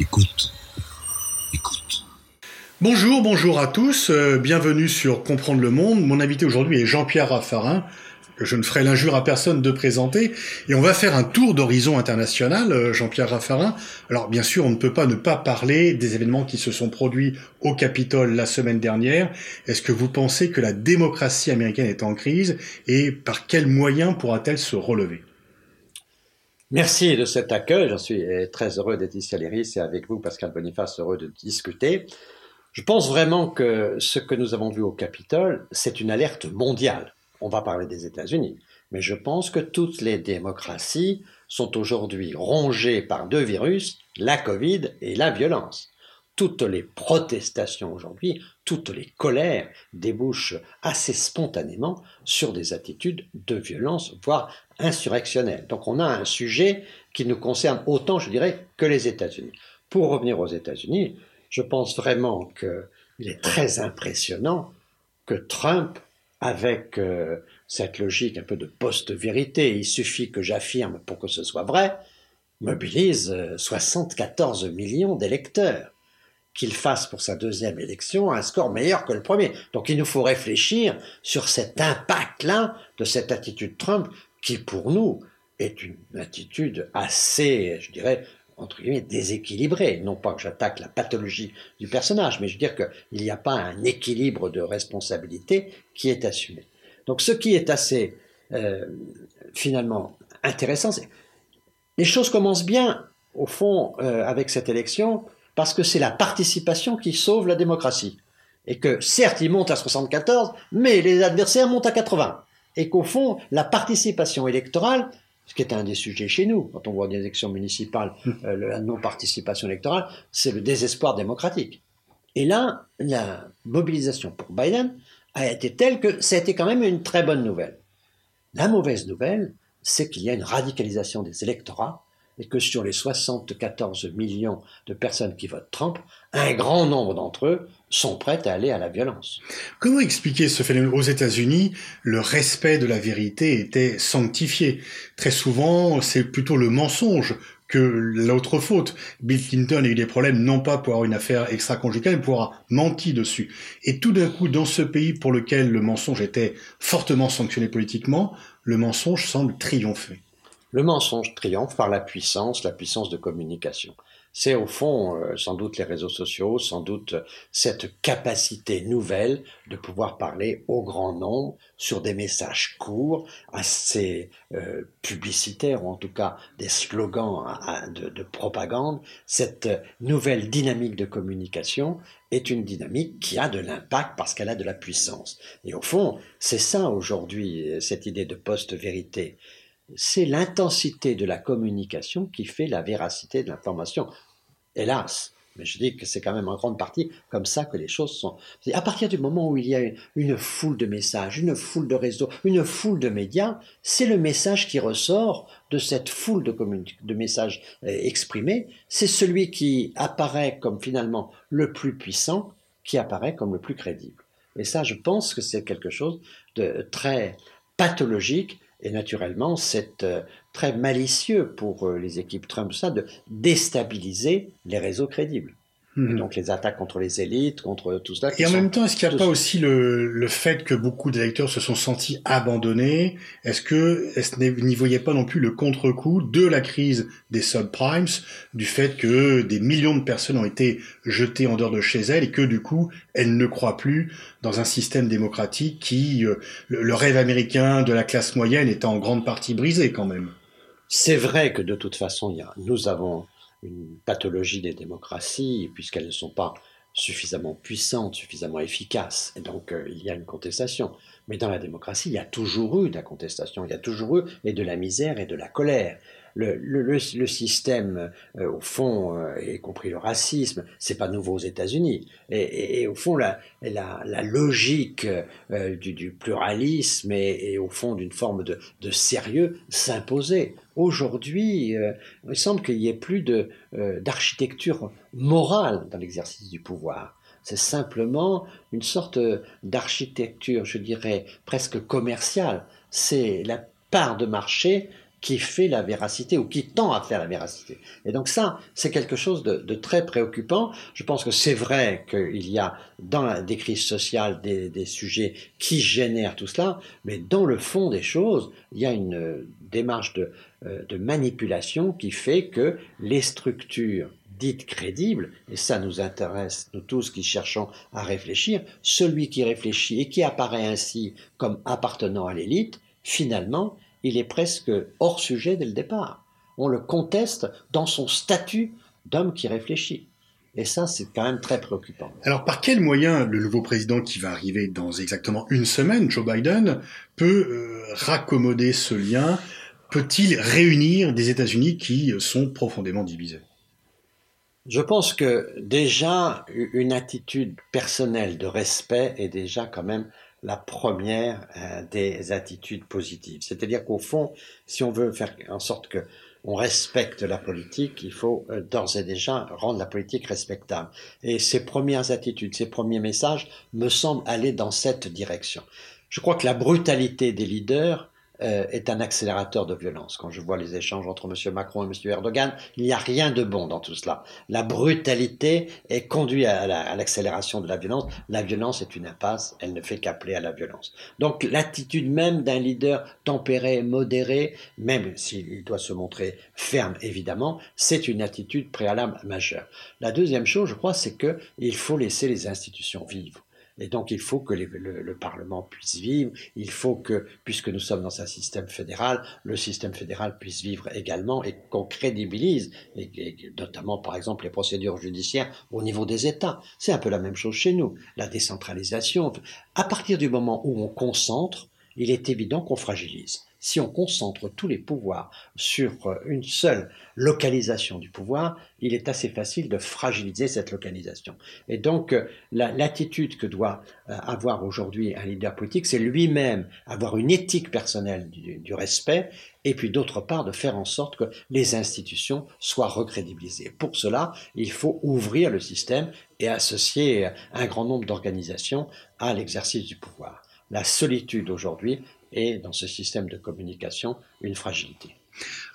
Écoute. Écoute. Bonjour, bonjour à tous. euh, bienvenue sur Comprendre le Monde. Mon invité aujourd'hui est Jean-Pierre Raffarin, que je ne ferai l'injure à personne de présenter. Et on va faire un tour d'horizon international, euh, Jean-Pierre Raffarin. Alors bien sûr, on ne peut pas ne pas parler des événements qui se sont produits au Capitole la semaine dernière. Est-ce que vous pensez que la démocratie américaine est en crise et par quels moyens pourra-t-elle se relever? Merci de cet accueil. Je suis très heureux d'être ici à l'IRIS et avec vous, Pascal Boniface, heureux de discuter. Je pense vraiment que ce que nous avons vu au Capitole, c'est une alerte mondiale. On va parler des États-Unis, mais je pense que toutes les démocraties sont aujourd'hui rongées par deux virus, la Covid et la violence. Toutes les protestations aujourd'hui, toutes les colères débouchent assez spontanément sur des attitudes de violence, voire insurrectionnelles. Donc on a un sujet qui nous concerne autant, je dirais, que les États-Unis. Pour revenir aux États-Unis, je pense vraiment qu'il est très impressionnant que Trump, avec euh, cette logique un peu de post-vérité, il suffit que j'affirme pour que ce soit vrai, mobilise euh, 74 millions d'électeurs. Qu'il fasse pour sa deuxième élection un score meilleur que le premier. Donc il nous faut réfléchir sur cet impact-là de cette attitude Trump qui, pour nous, est une attitude assez, je dirais, entre guillemets, déséquilibrée. Non pas que j'attaque la pathologie du personnage, mais je veux dire qu'il n'y a pas un équilibre de responsabilité qui est assumé. Donc ce qui est assez, euh, finalement, intéressant, c'est les choses commencent bien, au fond, euh, avec cette élection, parce que c'est la participation qui sauve la démocratie. Et que, certes, il monte à 74, mais les adversaires montent à 80. Et qu'au fond, la participation électorale ce qui est un des sujets chez nous, quand on voit des élections municipales, euh, la non-participation électorale, c'est le désespoir démocratique. Et là, la mobilisation pour Biden a été telle que ça a été quand même une très bonne nouvelle. La mauvaise nouvelle, c'est qu'il y a une radicalisation des électorats et que sur les 74 millions de personnes qui votent Trump, un grand nombre d'entre eux sont prêts à aller à la violence. Comment expliquer ce phénomène? Aux États-Unis, le respect de la vérité était sanctifié. Très souvent, c'est plutôt le mensonge que l'autre faute. Bill Clinton a eu des problèmes non pas pour avoir une affaire extra-conjugale, mais pour avoir menti dessus. Et tout d'un coup, dans ce pays pour lequel le mensonge était fortement sanctionné politiquement, le mensonge semble triompher. Le mensonge triomphe par la puissance, la puissance de communication. C'est au fond euh, sans doute les réseaux sociaux, sans doute cette capacité nouvelle de pouvoir parler au grand nombre sur des messages courts, assez euh, publicitaires, ou en tout cas des slogans à, de, de, propagande. Cette nouvelle dynamique de communication est une dynamique qui a de l'impact parce qu'elle a de la puissance. Et au fond, c'est ça aujourd'hui, cette idée de post-vérité c'est l'intensité de la communication qui fait la véracité de l'information. Hélas, mais je dis que c'est quand même en grande partie comme ça que les choses sont. À partir du moment où il y a une foule de messages, une foule de réseaux, une foule de médias, c'est le message qui ressort de cette foule de, messages exprimés. C'est celui qui apparaît comme finalement le plus puissant, qui apparaît comme le plus crédible. Et ça, je pense que c'est quelque chose de très pathologique et naturellement, c'est euh, très malicieux pour euh, les équipes Trump, de déstabiliser les réseaux crédibles. Mmh. donc les attaques contre les élites, contre tout cela. Et en même temps, est-ce qu'il n'y a pas aussi le, le, fait que beaucoup d'électeurs se sont sentis abandonnés? Est-ce que est n'y voyait pas non plus le contre-coup de la crise des subprimes, du fait que des millions de personnes ont été jetées en dehors de chez elles et que du coup, elles ne croient plus dans un système démocratique qui, euh, le, le rêve américain de la classe moyenne est en grande partie brisé quand même? C'est vrai que de toute façon, il y a, nous avons une pathologie des démocraties, puisqu'elles ne sont pas suffisamment puissantes, suffisamment efficaces. Et donc, euh, il y a une contestation. Mais dans la démocratie, il y a toujours eu de la contestation, il y a toujours eu et de la misère et de la colère. Le, le, le, système, euh, au fond, euh, y compris le racisme, c'est pas nouveau aux États-Unis. Et, et, au fond, la, la, la logique euh, du, du, pluralisme et, au fond d'une forme de, de sérieux s'imposait. Aujourd'hui, il semble qu'il n'y ait plus d'architecture morale dans l'exercice du pouvoir. C'est simplement une sorte d'architecture, je dirais, presque commerciale. C'est la part de marché qui fait la véracité ou qui tend à faire la véracité. Et donc ça, c'est quelque chose de, très préoccupant. Je pense que c'est vrai qu'il y a dans des crises sociales des, sujets qui génèrent tout cela, mais dans le fond des choses, il y a une démarche de, euh, de manipulation qui fait que les structures dites crédibles, et ça nous intéresse, nous tous qui cherchons à réfléchir, celui qui réfléchit et qui apparaît ainsi comme appartenant à l'élite, finalement, il est presque hors sujet dès le départ. On le conteste dans son statut d'homme qui réfléchit. Et ça, c'est quand même très préoccupant. Alors, par quels moyens le nouveau président qui va arriver dans exactement une semaine, Joe Biden, peut euh, raccommoder ce lien? Peut-il réunir des États-Unis qui sont profondément divisés? Je pense que déjà, une attitude personnelle de respect est déjà quand même la première euh, des attitudes positives. C'est-à-dire qu'au fond, si on veut faire en sorte que on respecte la politique, il faut euh, d'ores et déjà rendre la politique respectable. Et ces premières attitudes, ces premiers messages me semblent aller dans cette direction. Je crois que la brutalité des leaders euh, est un accélérateur de violence. Quand je vois les échanges entre M. Macron et M. Erdogan, il n'y a rien de bon dans tout cela. La brutalité est conduite à l'accélération de la violence. La violence est une impasse, elle ne fait qu'appeler à la violence. Donc l'attitude même d'un leader tempéré, modéré, même s'il doit se montrer ferme évidemment, c'est une attitude préalable majeure. La deuxième chose, je crois, c'est qu'il faut laisser les institutions vivre. Et donc il faut que le, Parlement puisse vivre, il faut que, puisque nous sommes dans un système fédéral, le système fédéral puisse vivre également et qu'on crédibilise, notamment par exemple les procédures judiciaires au niveau des États. C'est un peu la même chose chez nous, la décentralisation. À partir du moment où on concentre, il est évident qu'on fragilise si on concentre tous les pouvoirs sur euh, une seule localisation du pouvoir, il est assez facile de fragiliser cette localisation. Et donc, euh, l'attitude que doit euh, avoir aujourd'hui un leader politique, c'est lui-même avoir une éthique personnelle du, respect, et puis d'autre part de faire en sorte que les institutions soient recrédibilisées. Pour cela, il faut ouvrir le système et associer un grand nombre d'organisations à l'exercice du pouvoir. La solitude aujourd'hui et dans ce système de communication une fragilité.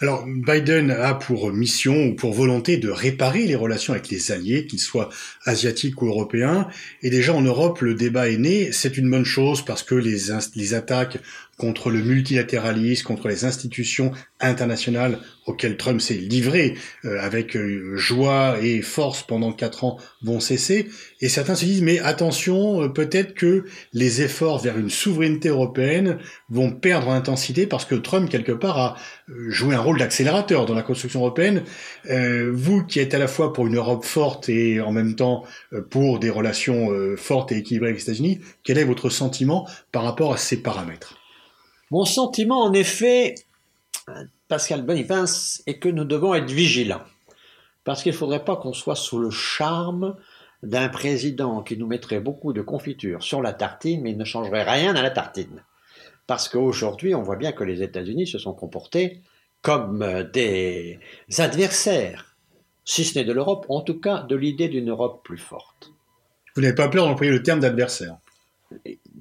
Alors Biden a pour mission ou pour volonté de réparer les relations avec les alliés, qu'ils soient asiatiques ou européens. Et déjà en Europe, le débat est né. C'est une bonne chose parce que les, les attaques contre le multilatéralisme, contre les institutions internationales auxquelles Trump s'est livré euh, avec euh, joie et force pendant quatre ans vont cesser. Et certains se disent, mais attention, euh, peut-être que les efforts vers une souveraineté européenne vont perdre en intensité parce que Trump, quelque part, a joué un rôle d'accélérateur dans la construction européenne. vous qui êtes à la fois pour une Europe forte et en même temps pour des relations fortes et équilibrées avec les États-Unis, quel est votre sentiment par rapport à ces paramètres? Mon sentiment, en effet, Pascal Boniface, est que nous devons être vigilants. Parce qu'il ne faudrait pas qu'on soit sous le charme d'un président qui nous mettrait beaucoup de confiture sur la tartine, mais il ne changerait rien à la tartine. Parce qu'aujourd'hui, on voit bien que les États-Unis se sont comportés comme des adversaires, si ce n'est de l'Europe, en tout cas de l'idée d'une Europe plus forte. Vous n'avez pas peur d'employer le terme d'adversaire?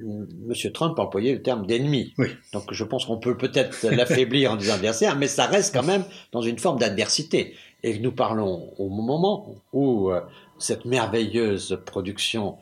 M. Trump a employé le terme d'ennemi. Donc je pense qu'on peut peut-être l'affaiblir en disant adversaire, mais ça reste quand même dans une forme d'adversité. Et nous parlons au moment où euh, cette merveilleuse production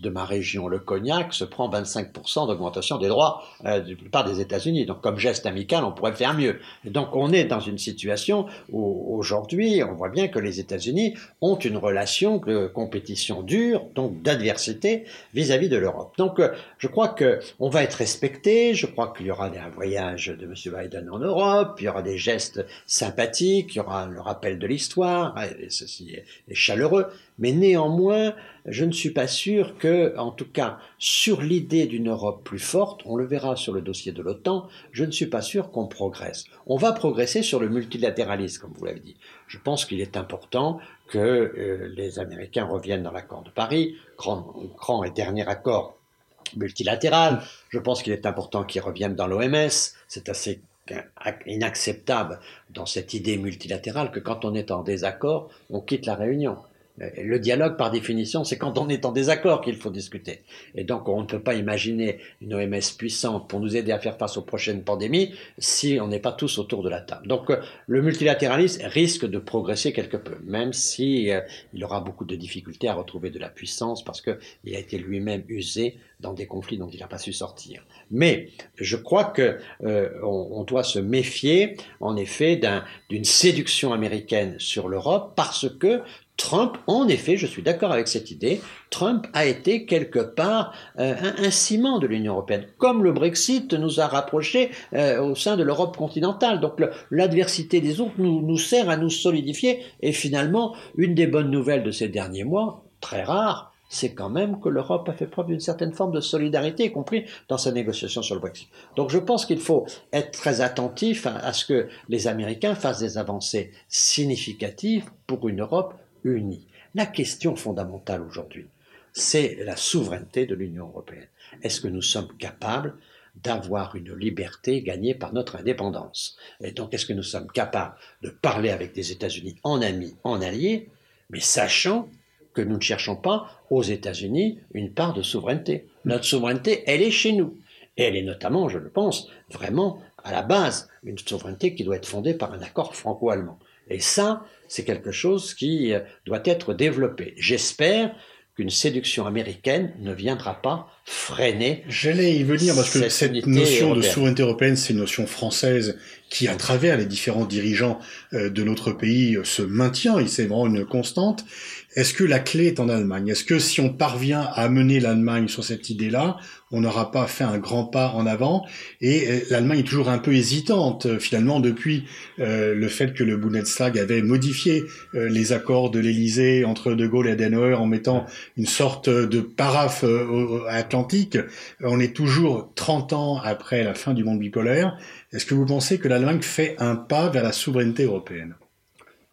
de ma région, le cognac, se prend 25% d'augmentation des droits euh, de la plupart des États-Unis. Donc, comme geste amical, on pourrait faire mieux. Donc, on est dans une situation où aujourd'hui, on voit bien que les États-Unis ont une relation de compétition dure, donc d'adversité vis-à-vis de l'Europe. Donc, euh, je crois que on va être respecté. Je crois qu'il y aura un voyage de M. Biden en Europe. Il y aura des gestes sympathiques. Il y aura le rappel de l'histoire. Et ceci est chaleureux. Mais néanmoins, je ne suis pas sûr que, en tout cas, sur l'idée d'une Europe plus forte, on le verra sur le dossier de l'OTAN, je ne suis pas sûr qu'on progresse. On va progresser sur le multilatéralisme, comme vous l'avez dit. Je pense qu'il est important que euh, les Américains reviennent dans l'accord de Paris, grand, grand et dernier accord multilatéral. Je pense qu'il est important qu'ils reviennent dans l'OMS. C'est assez inacceptable dans cette idée multilatérale que quand on est en désaccord, on quitte la réunion. Euh, le dialogue, par définition, c'est quand on est en désaccord qu'il faut discuter. Et donc, on ne peut pas imaginer une OMS puissante pour nous aider à faire face aux prochaines pandémies si on n'est pas tous autour de la table. Donc, euh, le multilatéralisme risque de progresser quelque peu, même si euh, il aura beaucoup de difficultés à retrouver de la puissance parce qu'il a été lui-même usé dans des conflits dont il n'a pas su sortir. Mais je crois que on, doit se méfier, en effet, d'une séduction américaine sur l'Europe parce que Trump, en effet, je suis d'accord avec cette idée, Trump a été quelque part euh, un, ciment de l'Union européenne, comme le Brexit nous a rapprochés euh, au sein de l'Europe continentale. Donc l'adversité des autres nous, nous sert à nous solidifier. Et finalement, une des bonnes nouvelles de ces derniers mois, très rare, c'est quand même que l'Europe a fait preuve d'une certaine forme de solidarité, y compris dans sa négociation sur le Brexit. Donc je pense qu'il faut être très attentif à ce que les Américains fassent des avancées significatives pour une Europe La question fondamentale aujourd'hui, c'est la souveraineté de l'Union européenne. Est-ce que nous sommes capables d'avoir une liberté gagnée par notre indépendance? Et donc, est-ce que nous sommes capables de parler avec des États-Unis en amis, en alliés, mais sachant que nous ne cherchons pas aux États-Unis une part de souveraineté? Notre souveraineté, elle est chez nous. Et elle est notamment, je le pense, vraiment à la base, une souveraineté qui doit être fondée par un accord franco-allemand. Et ça, c'est quelque chose qui euh, doit être développé. J'espère qu'une séduction américaine ne viendra pas freiner. J'allais y venir parce que cette notion de souveraineté européenne, c'est une notion française qui, à travers les différents dirigeants euh, de notre pays, euh, se maintient. Et c'est vraiment une constante. Est-ce que la clé est en Allemagne? Est-ce que si on parvient à mener l'Allemagne sur cette idée-là, on n'aura pas fait un grand pas en avant? Et euh, l'Allemagne est toujours un peu hésitante, euh, finalement, depuis euh, le fait que le Bundestag avait modifié les accords de l'Élysée entre De Gaulle et Adenauer en mettant une sorte de paraphe atlantique. On est toujours 30 ans après la fin du monde bipolaire. Est-ce que vous pensez que l'Allemagne fait un pas vers la souveraineté européenne?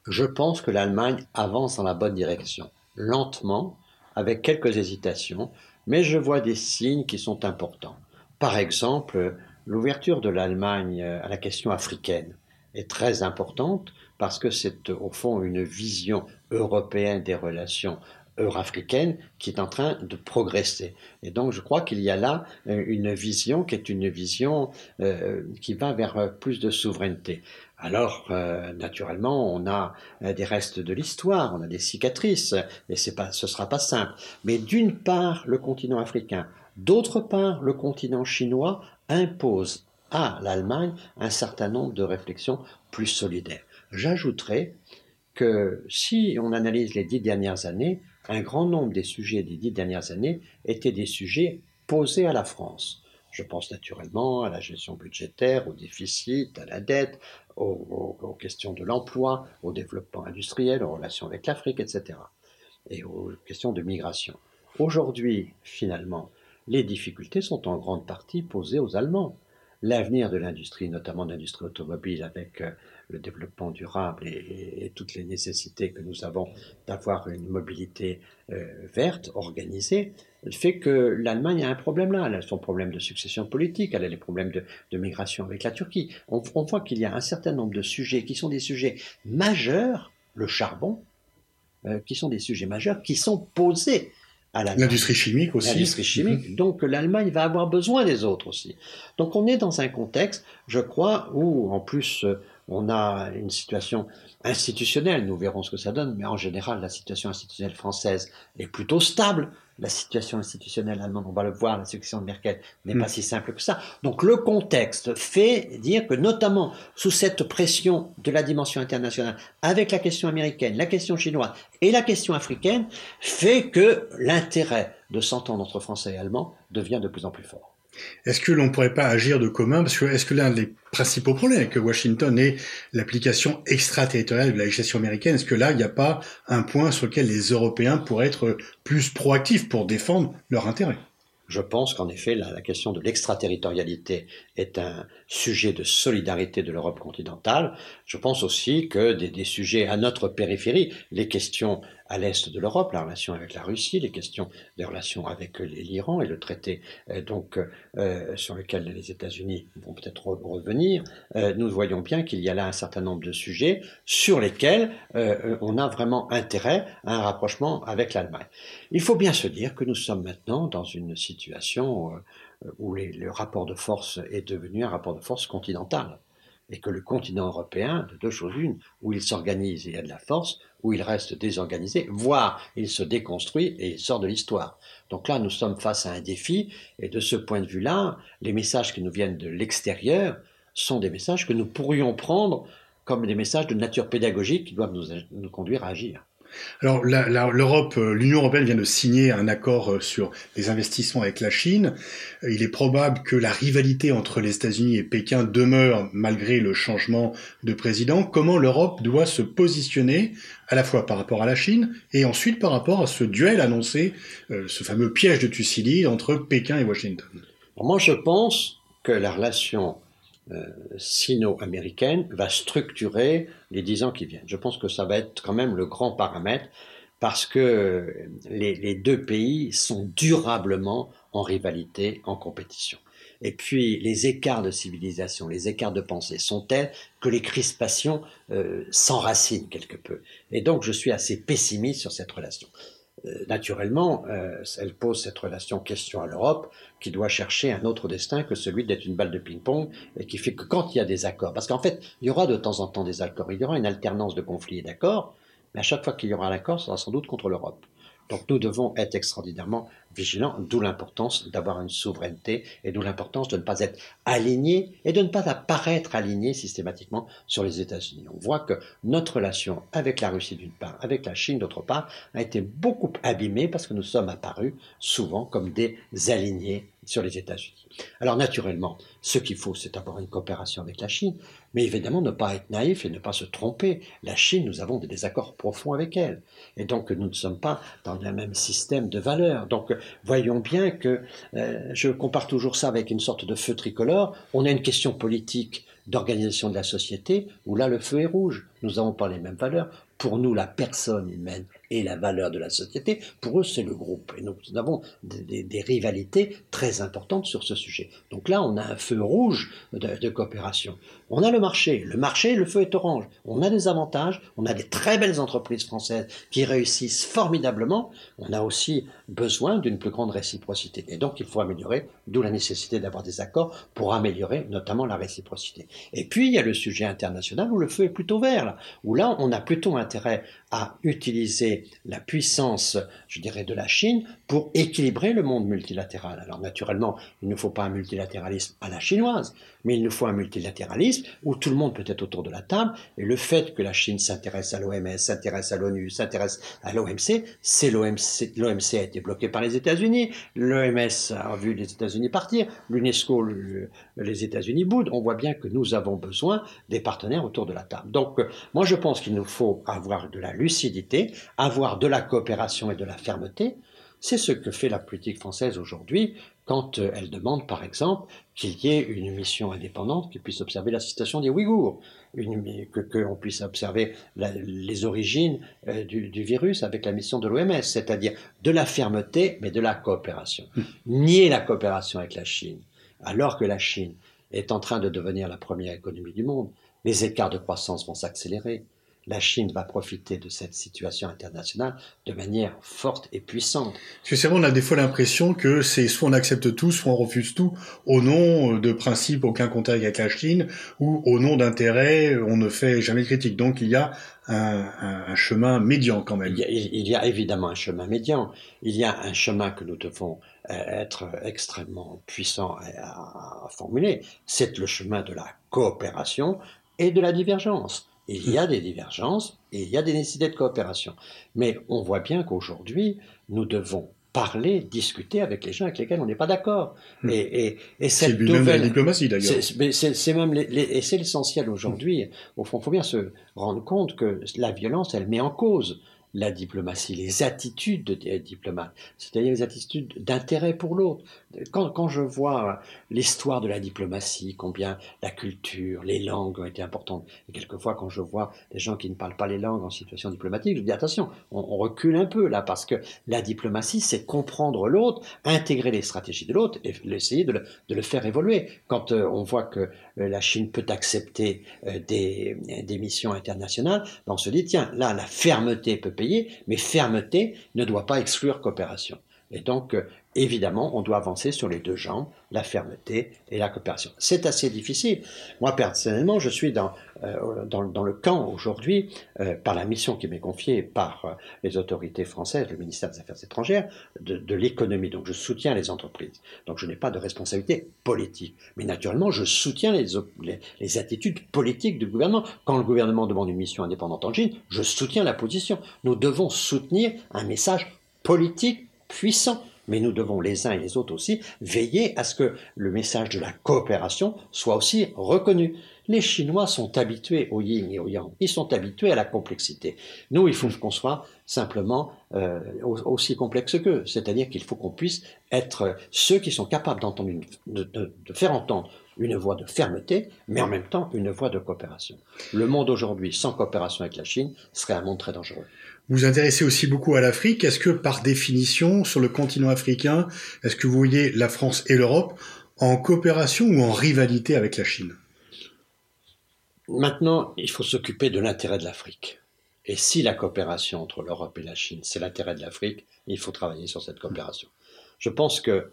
Je pense que l'Allemagne avance dans la bonne direction, lentement, avec quelques hésitations, mais je vois des signes qui sont importants. Par exemple, l'ouverture de l'Allemagne à la question africaine est très importante parce que c'est au fond une vision européenne des relations euro-africaines qui est en train de progresser. Et donc je crois qu'il y a là euh, une vision qui est une vision euh, qui va vers plus de souveraineté. Alors, euh, naturellement, on a euh, des restes de l'histoire, on a des cicatrices, et pas, ce sera pas simple. Mais d'une part, le continent africain, d'autre part, le continent chinois impose à l'Allemagne un certain nombre de réflexions plus solidaires. J'ajouterai que si on analyse les dix dernières années, un grand nombre des sujets des dix dernières années étaient des sujets posés à la France. Je pense naturellement à la gestion budgétaire, au déficit, à la dette, aux, questions de l'emploi, au développement industriel, aux relations avec l'Afrique, etc. Et aux questions de migration. Aujourd'hui, finalement, les difficultés sont en grande partie posées aux Allemands. L'avenir de l'industrie, notamment de l'industrie automobile, avec euh, le développement durable et, toutes les nécessités que nous avons d'avoir une mobilité euh, verte, organisée, fait que l'Allemagne a un problème là. Elle a son problème de succession politique, elle a les problèmes de, migration avec la Turquie. On, voit qu'il y a un certain nombre de sujets qui sont des sujets majeurs, le charbon, euh, qui sont des sujets majeurs, qui sont posés L'industrie chimique aussi. L'industrie chimique. Mhm. Donc l'Allemagne va avoir besoin des autres aussi. Donc on est dans un contexte, je crois, où en plus euh, on a une situation institutionnelle, nous verrons ce que ça donne, mais en général, la situation institutionnelle française est plutôt stable. La situation institutionnelle allemande, on va le voir, la succession de Merkel n'est pas mm. si simple que ça. Donc le contexte fait dire que notamment sous cette pression de la dimension internationale, avec la question américaine, la question chinoise et la question africaine, fait que l'intérêt de s'entendre entre Français et Allemands devient de plus en plus fort. Est-ce que l'on ne pourrait pas agir de commun? Parce que est-ce que l'un des principaux problèmes avec Washington est l'application extraterritoriale de la législation américaine? Est-ce que là, il n'y a pas un point sur lequel les Européens pourraient être plus proactifs pour défendre leurs intérêts je pense qu'en effet, la, question de l'extraterritorialité est un sujet de solidarité de l'Europe continentale. Je pense aussi que des, des, sujets à notre périphérie, les questions à l'est de l'Europe, la relation avec la Russie, les questions des relations avec l'Iran et le traité euh, donc euh, sur lequel les États-Unis vont peut-être revenir, euh, nous voyons bien qu'il y a là un certain nombre de sujets sur lesquels on a vraiment intérêt à un rapprochement avec l'Allemagne. Il faut bien se dire que nous sommes maintenant dans une situation où le rapport de force est devenu un rapport de force continental et que le continent européen, de deux choses une, où il s'organise et il y a de la force, où il reste désorganisé, voire il se déconstruit et il sort de l'histoire. Donc là, nous sommes face à un défi, et de ce point de vue-là, les messages qui nous viennent de l'extérieur sont des messages que nous pourrions prendre comme des messages de nature pédagogique qui doivent nous, nous conduire à agir. Alors l'Europe, euh, l'Union européenne vient de signer un accord euh, sur les investissements avec la Chine. Euh, il est probable que la rivalité entre les États-Unis et Pékin demeure malgré le changement de président. Comment l'Europe doit se positionner à la fois par rapport à la Chine et ensuite par rapport à ce duel annoncé, ce fameux piège de Thucydide entre Pékin et Washington? Moi, je pense que la relation sino-américaine va structurer les dix ans qui viennent. Je pense que ça va être quand même le grand paramètre parce que les, deux pays sont durablement en rivalité, en compétition. Et puis les écarts de civilisation, les écarts de pensée sont tels que les crispations euh, s'enracinent quelque peu. Et donc je suis assez pessimiste sur cette relation. Euh, naturellement, euh, elle pose cette relation question à l'Europe qui doit chercher un autre destin que celui d'être une balle de ping-pong et qui fait que quand il y a des accords, parce qu'en fait, il y aura de temps en temps des accords, il y aura une alternance de conflits et d'accords, mais à chaque fois qu'il y aura un accord, ce sera sans doute contre l'Europe. Donc nous devons être extraordinairement vigilants, d'où l'importance d'avoir une souveraineté et d'où l'importance de ne pas être aligné et de ne pas apparaître aligné systématiquement sur les États-Unis. On voit que notre relation avec la Russie d'une part, avec la Chine d'autre part, a été beaucoup abîmée parce que nous sommes apparus souvent comme des alignés sur les États-Unis. Alors naturellement, ce qu'il faut, c'est avoir une coopération avec la Chine, mais évidemment ne pas être naïf et ne pas se tromper. La Chine, nous avons des désaccords profonds avec elle, et donc nous ne sommes pas dans le même système de valeurs. Donc voyons bien que euh, je compare toujours ça avec une sorte de feu tricolore. On a une question politique d'organisation de la société où là le feu est rouge. Nous n'avons pas les mêmes valeurs. Pour nous, la personne humaine et la valeur de la société. Pour eux, c'est le groupe. Et nous, avons des, rivalités très importantes sur ce sujet. Donc là, on a un feu rouge de, coopération. On a le marché. Le marché, le feu est orange. On a des avantages. On a des très belles entreprises françaises qui réussissent formidablement. On a aussi besoin d'une plus grande réciprocité. Et donc, il faut améliorer, d'où la nécessité d'avoir des accords pour améliorer notamment la réciprocité. Et puis, il y a le sujet international où le feu est plutôt vert, là, où là, on a plutôt intérêt à utiliser la puissance, je dirais, de la Chine pour équilibrer le monde multilatéral. Alors naturellement, il ne faut pas un multilatéralisme à la chinoise, mais il nous faut un multilatéralisme où tout le monde peut être autour de la table. Et le fait que la Chine s'intéresse à l'OMS, s'intéresse à l'ONU, s'intéresse à l'OMC, c'est l'OMC. L'OMC a été bloqué par les États-Unis, l'OMS a vu les États-Unis partir, l'UNESCO, les États-Unis boudent. On voit bien que nous avons besoin des partenaires autour de la table. Donc, moi, je pense qu'il nous faut avoir de la lucidité, avoir de la coopération et de la fermeté. C'est ce que fait la politique française aujourd'hui quand euh, elle demande, par exemple, qu'il y ait une mission indépendante qui puisse observer la situation des Ouïghours, que qu'on puisse observer les origines euh, du, virus avec la mission de l'OMS, c'est-à-dire de la fermeté, mais de la coopération. Hmm. Nier la coopération avec la Chine, alors que la Chine est en train de devenir la première économie du monde, les écarts de croissance vont s'accélérer la Chine va profiter de cette situation internationale de manière forte et puissante. Parce que c'est vrai, on a des fois l'impression que c'est soit on accepte tout, soit on refuse tout, au nom de principe aucun contact avec la Chine, ou au nom d'intérêt, on ne fait jamais de critique. Donc il y a un, chemin médian quand même. Il y, a, évidemment un chemin médian. Il y a un chemin que nous devons euh, être extrêmement puissants à formuler. C'est le chemin de la coopération et de la divergence. Il y a des divergences et il y a des nécessités de coopération. Mais on voit bien qu'aujourd'hui, nous devons parler, discuter avec les gens avec lesquels on n'est pas d'accord. Hmm. Et, et, cette nouvelle, la diplomatie d'ailleurs. C'est même et c'est l'essentiel aujourd'hui. Au fond, il faut bien se rendre compte que la violence, elle met en cause la diplomatie, les attitudes des diplomates, c'est-à-dire les attitudes d'intérêt pour l'autre. Quand, quand, je vois l'histoire de la diplomatie, combien la culture, les langues ont été importantes, et quelquefois quand je vois des gens qui ne parlent pas les langues en situation diplomatique, je dis attention, on, recule un peu là, parce que la diplomatie, c'est comprendre l'autre, intégrer les stratégies de l'autre et essayer de le, de le, faire évoluer. Quand euh, on voit que euh, la Chine peut accepter euh, des, des missions internationales, ben on se dit, tiens, là, la fermeté peut payer, mais fermeté ne doit pas exclure coopération. Et donc, évidemment, on doit avancer sur les deux jambes, la fermeté et la coopération. C'est assez difficile. Moi, personnellement, je suis dans, euh, dans, le camp aujourd'hui, euh, par la mission qui m'est confiée par euh, les autorités françaises, le ministère des Affaires étrangères, de, l'économie. Donc, je soutiens les entreprises. Donc, je n'ai pas de responsabilité politique. Mais naturellement, je soutiens les, les attitudes politiques du gouvernement. Quand le gouvernement demande une mission indépendante en Chine, je soutiens la position. Nous devons soutenir un message politique puissant. Mais nous devons les uns et les autres aussi veiller à ce que le message de la coopération soit aussi reconnu. Les Chinois sont habitués au yin et au yang. Ils sont habitués à la complexité. Nous, il faut qu'on soit simplement euh, aussi complexe qu'eux. C'est-à-dire qu'il faut qu'on puisse être ceux qui sont capables d'entendre, de, faire entendre une voie de fermeté, mais en même temps une voie de coopération. Le monde aujourd'hui sans coopération avec la Chine serait un monde très dangereux. Vous intéressez aussi beaucoup à l'Afrique. Est-ce que par définition, sur le continent africain, est-ce que vous voyez la France et l'Europe en coopération ou en rivalité avec la Chine? Maintenant, il faut s'occuper de l'intérêt de l'Afrique. Et si la coopération entre l'Europe et la Chine, c'est l'intérêt de l'Afrique, il faut travailler sur cette coopération. Je pense que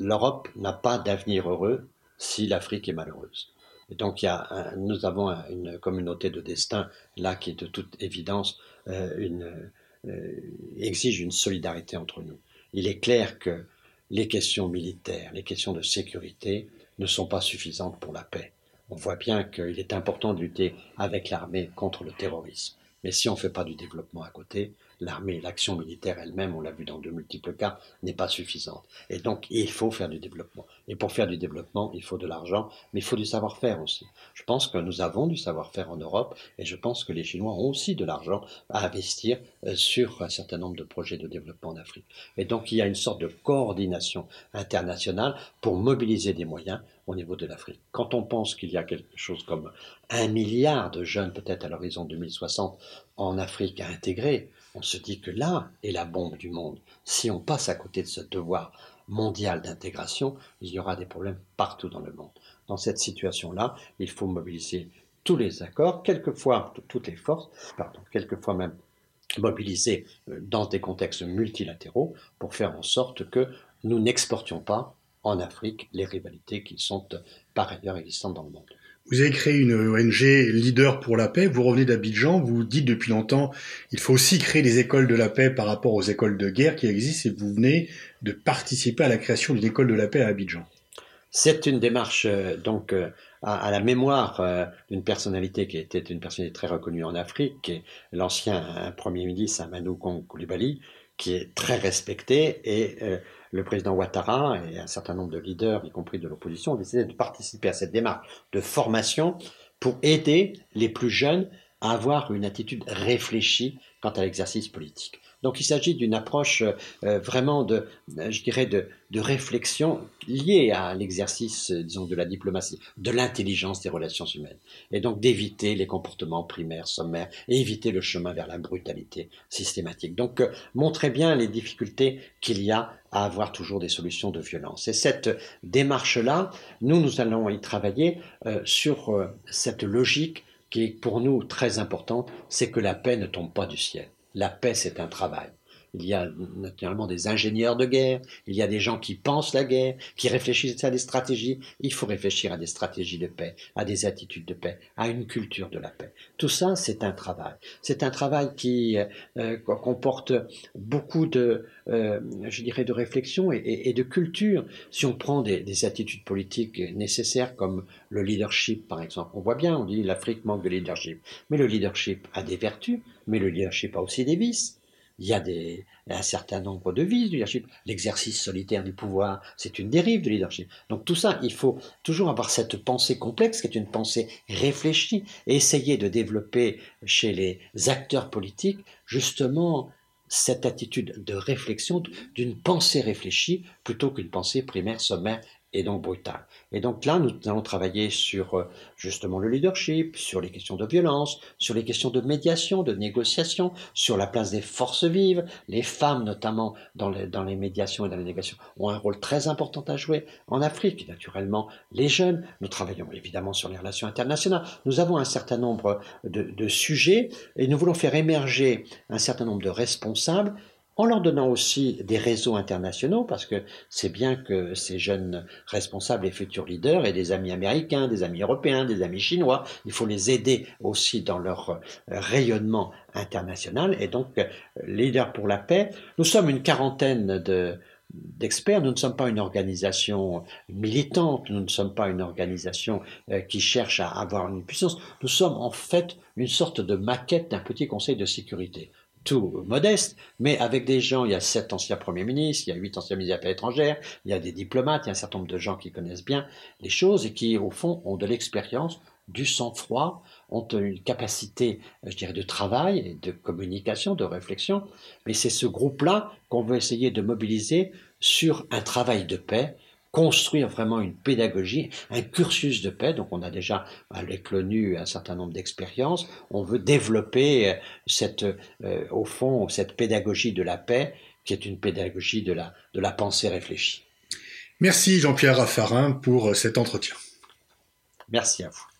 l'Europe n'a pas d'avenir heureux si l'Afrique est malheureuse. Et donc, il y a nous avons une communauté de destin là qui est de toute évidence euh, euh, exige une solidarité entre nous. Il est clair que les questions militaires, les questions de sécurité ne sont pas suffisantes pour la paix. On voit bien qu'il est important de lutter avec l'armée contre le terrorisme. Mais si on ne fait pas du développement à côté, l'armée, l'action militaire elle-même, on l'a vu dans de multiples cas, n'est pas suffisante. Et donc, il faut faire du développement. Et pour faire du développement, il faut de l'argent, mais il faut du savoir-faire aussi. Je pense que nous avons du savoir-faire en Europe, et je pense que les Chinois ont aussi de l'argent à investir euh, sur un certain nombre de projets de développement en Afrique. Et donc, il y a une sorte de coordination internationale pour mobiliser des moyens au niveau de l'Afrique. Quand on pense qu'il y a quelque chose comme un milliard de jeunes, peut-être à l'horizon 2060, en Afrique à intégrer, on se dit que là est la bombe du monde. Si on passe à côté de ce devoir mondial d'intégration, il y aura des problèmes partout dans le monde. Dans cette situation-là, il faut mobiliser tous les accords, quelquefois toutes les forces, pardon, quelquefois même mobiliser euh, dans des contextes multilatéraux pour faire en sorte que nous n'exportions pas en Afrique les rivalités qui sont euh, par ailleurs existantes dans le monde. Vous avez créé une ONG leader pour la paix, vous revenez d'Abidjan, vous dites depuis longtemps il faut aussi créer des écoles de la paix par rapport aux écoles de guerre qui existent et vous venez de participer à la création d'une école de la paix à Abidjan. C'est une démarche euh, donc euh, à, la mémoire euh, d'une personnalité qui était une personnalité très reconnue en Afrique, qui est l'ancien premier ministre Amadou Koulibaly, qui est très respecté et le président Ouattara et un certain nombre de leaders, y compris de l'opposition, ont décidé de participer à cette démarche de formation pour aider les plus jeunes à avoir une attitude réfléchie quant à l'exercice politique. Donc il s'agit d'une approche euh, vraiment de, euh, je dirais, de, réflexion liée à l'exercice, euh, disons, de la diplomatie, de l'intelligence des relations humaines. Et donc d'éviter les comportements primaires, sommaires, et éviter le chemin vers la brutalité systématique. Donc montrer bien les difficultés qu'il y a à avoir toujours des solutions de violence. Et cette démarche-là, nous, nous allons y travailler sur cette logique qui est pour nous très importante, c'est que la paix ne tombe pas du ciel. La paix, c'est un travail. Il y a naturellement des ingénieurs de guerre, il y a des gens qui pensent la guerre, qui réfléchissent à des stratégies. Il faut réfléchir à des stratégies de paix, à des attitudes de paix, à une culture de la paix. Tout ça, c'est un travail. C'est un travail qui euh, comporte beaucoup de, euh, je dirais, de réflexion et, de culture. Si on prend des, des attitudes politiques nécessaires comme le leadership, par exemple, on voit bien, on dit l'Afrique manque de leadership. Mais le leadership a des vertus, mais le leadership a aussi des vices. il y a un certain nombre de vices du leadership. L'exercice solitaire du pouvoir, c'est une dérive du leadership. Donc tout ça, il faut toujours avoir cette pensée complexe, qui est une pensée réfléchie, et essayer de développer chez les acteurs politiques justement cette attitude de réflexion, d'une pensée réfléchie, plutôt qu'une pensée primaire, sommaire et donc brutal. Et donc là, nous allons travailler sur euh, justement le leadership, sur les questions de violence, sur les questions de médiation, de négociation, sur la place des forces vives. Les femmes, notamment dans les, dans les médiations et dans les négociations, ont un rôle très important à jouer en Afrique. Naturellement, les jeunes. Nous travaillons évidemment sur les relations internationales. Nous avons un certain nombre de, de sujets et nous voulons faire émerger un certain nombre de responsables en leur donnant aussi des réseaux internationaux, parce que c'est bien que ces jeunes responsables et futurs leaders aient des amis américains, des amis européens, des amis chinois, il faut les aider aussi dans leur euh, rayonnement international, et donc euh, Leaders pour la paix, nous sommes une quarantaine de, d'experts. Nous ne sommes pas une organisation militante, nous ne sommes pas une organisation euh, qui cherche à avoir une puissance. Nous sommes en fait une sorte de maquette d'un petit conseil de sécurité tout modeste, mais avec des gens, il y a sept anciens premiers ministres, il y a huit anciens ministres des Affaires étrangères, il y a des diplomates, il y a un certain nombre de gens qui connaissent bien les choses et qui, au fond, ont de l'expérience, du sang-froid, ont une capacité, je dirais, de travail, de communication, de réflexion. Mais c'est ce groupe-là qu'on veut essayer de mobiliser sur un travail de paix construire vraiment une pédagogie, un cursus de paix. Donc on a déjà avec l'ONU un certain nombre d'expériences. On veut développer euh, cette, euh, au fond, cette pédagogie de la paix, qui est une pédagogie de la, de la pensée réfléchie. Merci Jean-Pierre Raffarin pour euh, cet entretien. Merci à vous.